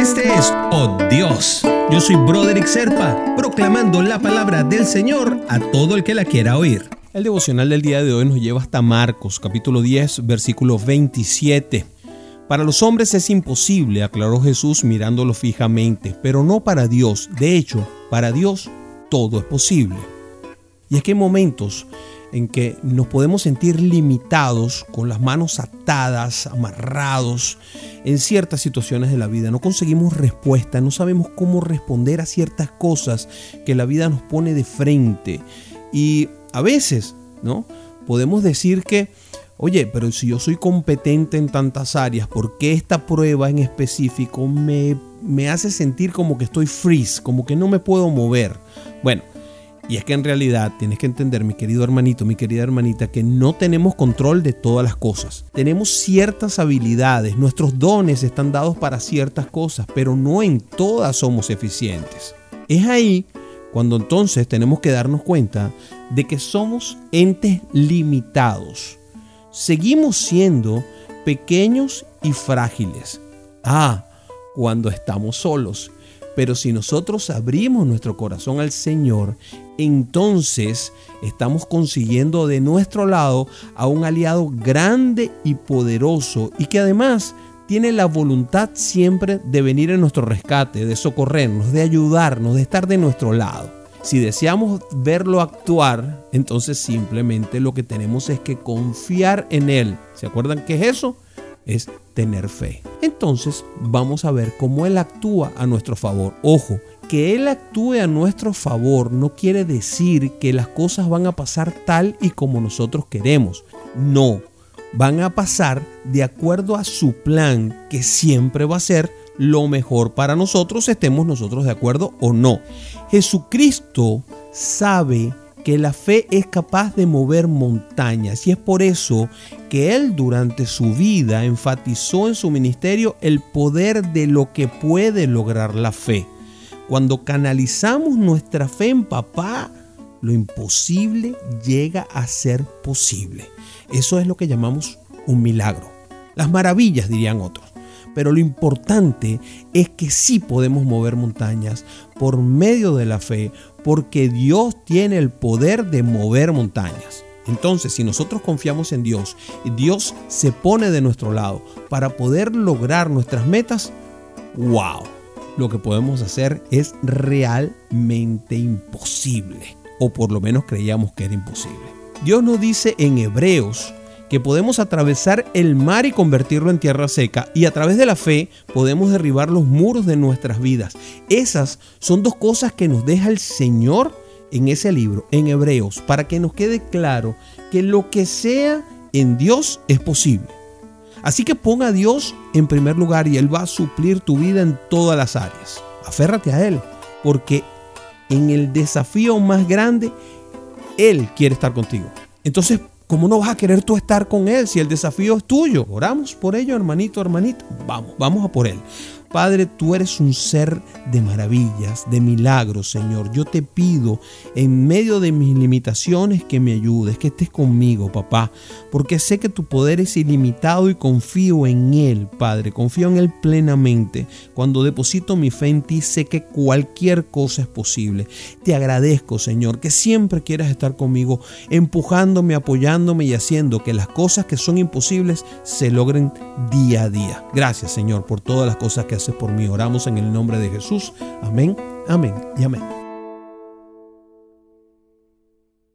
Este es Oh Dios. Yo soy Broderick Serpa, proclamando la palabra del Señor a todo el que la quiera oír. El devocional del día de hoy nos lleva hasta Marcos, capítulo 10, versículo 27. Para los hombres es imposible, aclaró Jesús mirándolo fijamente, pero no para Dios. De hecho, para Dios todo es posible. Y es que hay momentos en que nos podemos sentir limitados, con las manos atadas, amarrados en ciertas situaciones de la vida. No conseguimos respuesta, no sabemos cómo responder a ciertas cosas que la vida nos pone de frente. Y a veces, ¿no? Podemos decir que, oye, pero si yo soy competente en tantas áreas, ¿por qué esta prueba en específico me, me hace sentir como que estoy freeze, como que no me puedo mover? Bueno, y es que en realidad tienes que entender, mi querido hermanito, mi querida hermanita, que no tenemos control de todas las cosas. Tenemos ciertas habilidades, nuestros dones están dados para ciertas cosas, pero no en todas somos eficientes. Es ahí cuando entonces tenemos que darnos cuenta de que somos entes limitados. Seguimos siendo pequeños y frágiles. Ah, cuando estamos solos. Pero si nosotros abrimos nuestro corazón al Señor, entonces estamos consiguiendo de nuestro lado a un aliado grande y poderoso y que además tiene la voluntad siempre de venir en nuestro rescate, de socorrernos, de ayudarnos, de estar de nuestro lado. Si deseamos verlo actuar, entonces simplemente lo que tenemos es que confiar en Él. ¿Se acuerdan qué es eso? Es tener fe. Entonces vamos a ver cómo Él actúa a nuestro favor. Ojo, que Él actúe a nuestro favor no quiere decir que las cosas van a pasar tal y como nosotros queremos. No, van a pasar de acuerdo a su plan, que siempre va a ser lo mejor para nosotros, estemos nosotros de acuerdo o no. Jesucristo sabe que la fe es capaz de mover montañas y es por eso que él durante su vida enfatizó en su ministerio el poder de lo que puede lograr la fe. Cuando canalizamos nuestra fe en papá, lo imposible llega a ser posible. Eso es lo que llamamos un milagro. Las maravillas, dirían otros. Pero lo importante es que sí podemos mover montañas por medio de la fe, porque Dios tiene el poder de mover montañas. Entonces, si nosotros confiamos en Dios y Dios se pone de nuestro lado para poder lograr nuestras metas, wow, lo que podemos hacer es realmente imposible. O por lo menos creíamos que era imposible. Dios nos dice en Hebreos que podemos atravesar el mar y convertirlo en tierra seca y a través de la fe podemos derribar los muros de nuestras vidas. Esas son dos cosas que nos deja el Señor en ese libro, en Hebreos, para que nos quede claro que lo que sea en Dios es posible. Así que ponga a Dios en primer lugar y Él va a suplir tu vida en todas las áreas. Aférrate a Él, porque en el desafío más grande, Él quiere estar contigo. Entonces ¿Cómo no vas a querer tú estar con Él si el desafío es tuyo? Oramos por ello, hermanito, hermanita. Vamos, vamos a por Él. Padre, tú eres un ser de maravillas, de milagros, Señor. Yo te pido en medio de mis limitaciones que me ayudes, que estés conmigo, papá, porque sé que tu poder es ilimitado y confío en Él, Padre. Confío en Él plenamente. Cuando deposito mi fe en ti, sé que cualquier cosa es posible. Te agradezco, Señor, que siempre quieras estar conmigo, empujándome, apoyándome y haciendo que las cosas que son imposibles se logren día a día. Gracias, Señor, por todas las cosas que por mí. Oramos en el nombre de Jesús. Amén, amén y amén.